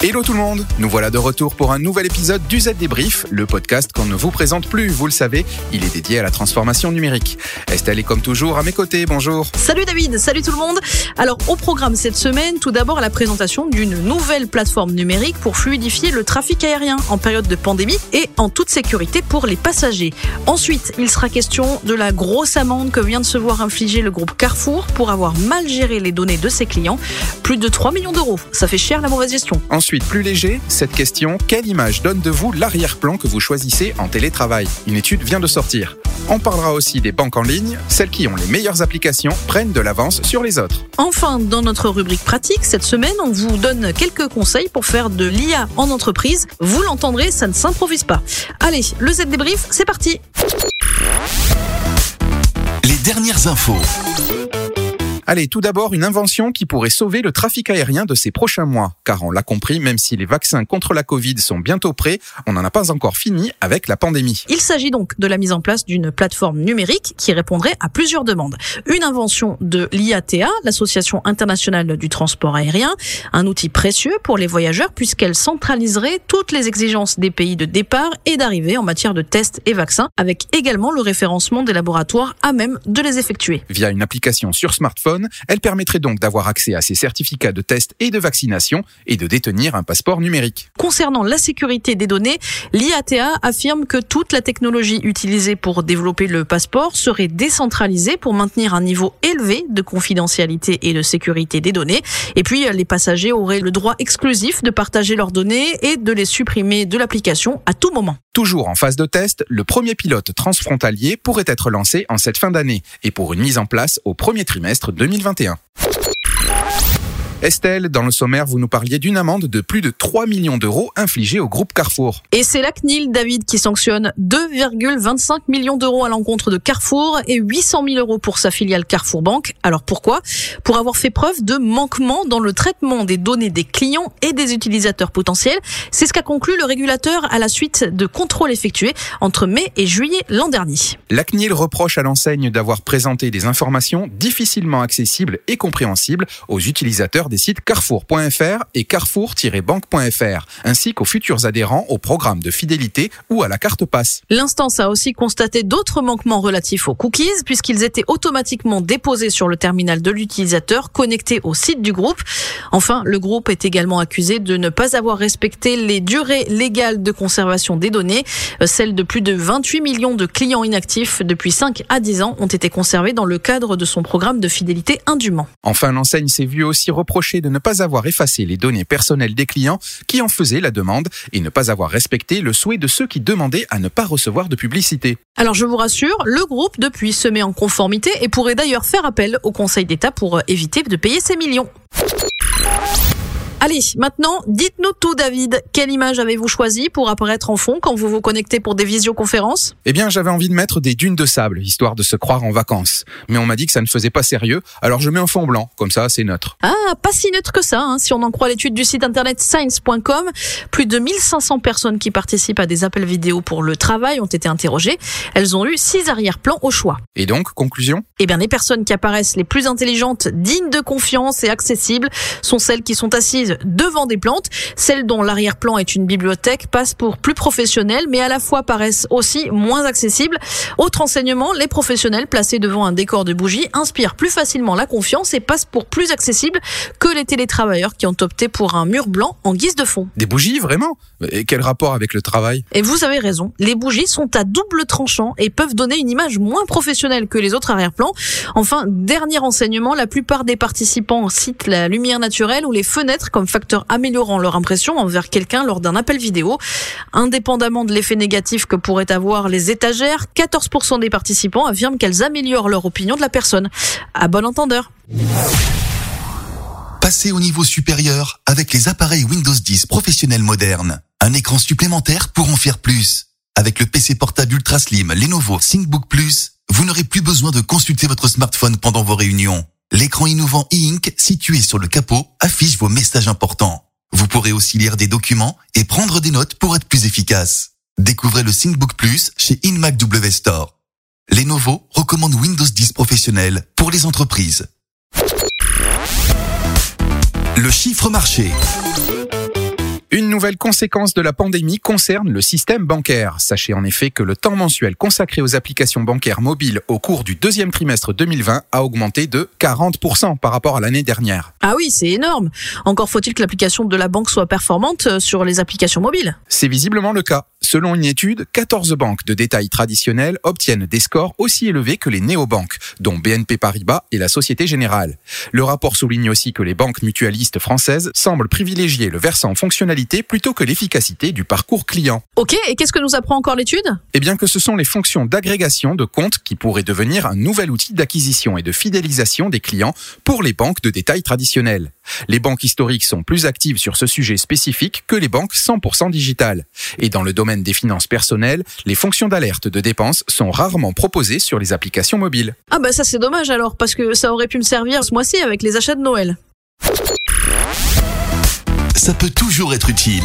Hello tout le monde, nous voilà de retour pour un nouvel épisode du Z Débrief, le podcast qu'on ne vous présente plus, vous le savez, il est dédié à la transformation numérique. Estelle est comme toujours à mes côtés, bonjour. Salut David, salut tout le monde. Alors au programme cette semaine, tout d'abord la présentation d'une nouvelle plateforme numérique pour fluidifier le trafic aérien en période de pandémie et en toute sécurité pour les passagers. Ensuite, il sera question de la grosse amende que vient de se voir infliger le groupe Carrefour pour avoir mal géré les données de ses clients. Plus de 3 millions d'euros, ça fait cher la mauvaise gestion. Ensuite, plus léger, cette question, quelle image donne de vous l'arrière-plan que vous choisissez en télétravail? Une étude vient de sortir. On parlera aussi des banques en ligne, celles qui ont les meilleures applications prennent de l'avance sur les autres. Enfin, dans notre rubrique pratique, cette semaine, on vous donne quelques conseils pour faire de l'IA en entreprise. Vous l'entendrez, ça ne s'improvise pas. Allez, le Z débrief, c'est parti. Les dernières infos. Allez, tout d'abord, une invention qui pourrait sauver le trafic aérien de ces prochains mois. Car on l'a compris, même si les vaccins contre la Covid sont bientôt prêts, on n'en a pas encore fini avec la pandémie. Il s'agit donc de la mise en place d'une plateforme numérique qui répondrait à plusieurs demandes. Une invention de l'IATA, l'Association internationale du transport aérien, un outil précieux pour les voyageurs puisqu'elle centraliserait toutes les exigences des pays de départ et d'arrivée en matière de tests et vaccins, avec également le référencement des laboratoires à même de les effectuer. Via une application sur smartphone, elle permettrait donc d'avoir accès à ces certificats de test et de vaccination et de détenir un passeport numérique. Concernant la sécurité des données, l'IATA affirme que toute la technologie utilisée pour développer le passeport serait décentralisée pour maintenir un niveau élevé de confidentialité et de sécurité des données. Et puis, les passagers auraient le droit exclusif de partager leurs données et de les supprimer de l'application à tout moment. Toujours en phase de test, le premier pilote transfrontalier pourrait être lancé en cette fin d'année et pour une mise en place au premier trimestre 2021. Estelle, dans le sommaire, vous nous parliez d'une amende de plus de 3 millions d'euros infligée au groupe Carrefour. Et c'est la CNIL, David, qui sanctionne 2,25 millions d'euros à l'encontre de Carrefour et 800 000 euros pour sa filiale Carrefour Banque. Alors pourquoi? Pour avoir fait preuve de manquement dans le traitement des données des clients et des utilisateurs potentiels. C'est ce qu'a conclu le régulateur à la suite de contrôles effectués entre mai et juillet l'an dernier. La CNIL reproche à l'enseigne d'avoir présenté des informations difficilement accessibles et compréhensibles aux utilisateurs des sites carrefour.fr et carrefour-banque.fr, ainsi qu'aux futurs adhérents au programme de fidélité ou à la carte passe. L'instance a aussi constaté d'autres manquements relatifs aux cookies, puisqu'ils étaient automatiquement déposés sur le terminal de l'utilisateur connecté au site du groupe. Enfin, le groupe est également accusé de ne pas avoir respecté les durées légales de conservation des données. Celles de plus de 28 millions de clients inactifs depuis 5 à 10 ans ont été conservées dans le cadre de son programme de fidélité indûment. Enfin, l'enseigne s'est vue aussi reprocher de ne pas avoir effacé les données personnelles des clients qui en faisaient la demande et ne pas avoir respecté le souhait de ceux qui demandaient à ne pas recevoir de publicité. Alors je vous rassure, le groupe depuis se met en conformité et pourrait d'ailleurs faire appel au Conseil d'État pour éviter de payer ses millions. Allez, maintenant, dites-nous tout, David. Quelle image avez-vous choisi pour apparaître en fond quand vous vous connectez pour des visioconférences? Eh bien, j'avais envie de mettre des dunes de sable, histoire de se croire en vacances. Mais on m'a dit que ça ne faisait pas sérieux, alors je mets un fond blanc, comme ça, c'est neutre. Ah, pas si neutre que ça, hein, si on en croit l'étude du site internet science.com. Plus de 1500 personnes qui participent à des appels vidéo pour le travail ont été interrogées. Elles ont eu six arrière-plans au choix. Et donc, conclusion? Eh bien, les personnes qui apparaissent les plus intelligentes, dignes de confiance et accessibles sont celles qui sont assises devant des plantes. Celles dont l'arrière-plan est une bibliothèque passent pour plus professionnelles, mais à la fois paraissent aussi moins accessibles. Autre enseignement, les professionnels placés devant un décor de bougies inspirent plus facilement la confiance et passent pour plus accessibles que les télétravailleurs qui ont opté pour un mur blanc en guise de fond. Des bougies, vraiment? Et quel rapport avec le travail? Et vous avez raison, les bougies sont à double tranchant et peuvent donner une image moins professionnelle que les autres arrière-plans. Enfin, dernier enseignement, la plupart des participants citent la lumière naturelle ou les fenêtres comme facteur améliorant leur impression envers quelqu'un lors d'un appel vidéo. Indépendamment de l'effet négatif que pourraient avoir les étagères, 14% des participants affirment qu'elles améliorent leur opinion de la personne. À bon entendeur. Passez au niveau supérieur avec les appareils Windows 10 professionnels modernes. Un écran supplémentaire pour en faire plus. Avec le PC portable ultra slim Lenovo ThinkBook Plus, vous n'aurez plus besoin de consulter votre smartphone pendant vos réunions. L'écran innovant e-ink situé sur le capot affiche vos messages importants. Vous pourrez aussi lire des documents et prendre des notes pour être plus efficace. Découvrez le ThinkBook Plus chez InMac W Store. Lenovo recommande Windows 10 professionnel pour les entreprises. Le chiffre marché. Une nouvelle conséquence de la pandémie concerne le système bancaire. Sachez en effet que le temps mensuel consacré aux applications bancaires mobiles au cours du deuxième trimestre 2020 a augmenté de 40% par rapport à l'année dernière. Ah oui, c'est énorme. Encore faut-il que l'application de la banque soit performante euh, sur les applications mobiles. C'est visiblement le cas. Selon une étude, 14 banques de détail traditionnelles obtiennent des scores aussi élevés que les néobanques, dont BNP Paribas et la Société Générale. Le rapport souligne aussi que les banques mutualistes françaises semblent privilégier le versant fonctionnalité plutôt que l'efficacité du parcours client. Ok, et qu'est-ce que nous apprend encore l'étude? Eh bien que ce sont les fonctions d'agrégation de comptes qui pourraient devenir un nouvel outil d'acquisition et de fidélisation des clients pour les banques de détail traditionnelles. Les banques historiques sont plus actives sur ce sujet spécifique que les banques 100% digitales. Et dans le domaine des finances personnelles, les fonctions d'alerte de dépenses sont rarement proposées sur les applications mobiles. Ah bah ça c'est dommage alors, parce que ça aurait pu me servir ce mois-ci avec les achats de Noël. Ça peut toujours être utile.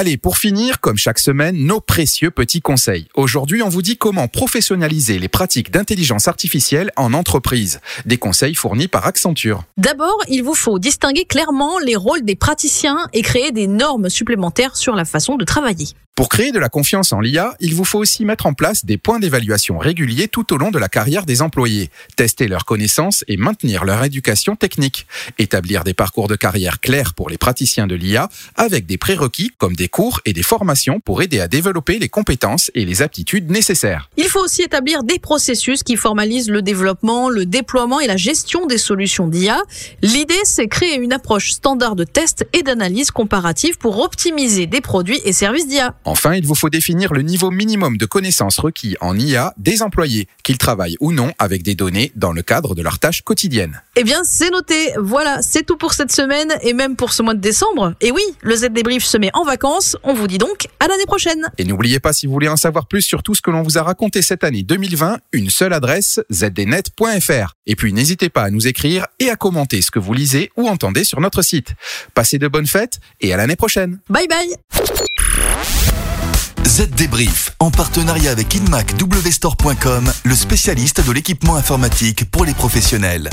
Allez, pour finir, comme chaque semaine, nos précieux petits conseils. Aujourd'hui, on vous dit comment professionnaliser les pratiques d'intelligence artificielle en entreprise. Des conseils fournis par Accenture. D'abord, il vous faut distinguer clairement les rôles des praticiens et créer des normes supplémentaires sur la façon de travailler. Pour créer de la confiance en l'IA, il vous faut aussi mettre en place des points d'évaluation réguliers tout au long de la carrière des employés, tester leurs connaissances et maintenir leur éducation technique, établir des parcours de carrière clairs pour les praticiens de l'IA avec des prérequis comme des cours et des formations pour aider à développer les compétences et les aptitudes nécessaires. Il faut aussi établir des processus qui formalisent le développement, le déploiement et la gestion des solutions d'IA. L'idée, c'est créer une approche standard de test et d'analyse comparative pour optimiser des produits et services d'IA. Enfin, il vous faut définir le niveau minimum de connaissances requis en IA des employés, qu'ils travaillent ou non avec des données dans le cadre de leurs tâches quotidiennes. Eh bien, c'est noté. Voilà, c'est tout pour cette semaine et même pour ce mois de décembre. Et oui, le Z débrief se met en vacances. On vous dit donc à l'année prochaine. Et n'oubliez pas, si vous voulez en savoir plus sur tout ce que l'on vous a raconté cette année 2020, une seule adresse, zdnet.fr. Et puis n'hésitez pas à nous écrire et à commenter ce que vous lisez ou entendez sur notre site. Passez de bonnes fêtes et à l'année prochaine. Bye bye. Z Débrief, en partenariat avec InMac WStore.com, le spécialiste de l'équipement informatique pour les professionnels.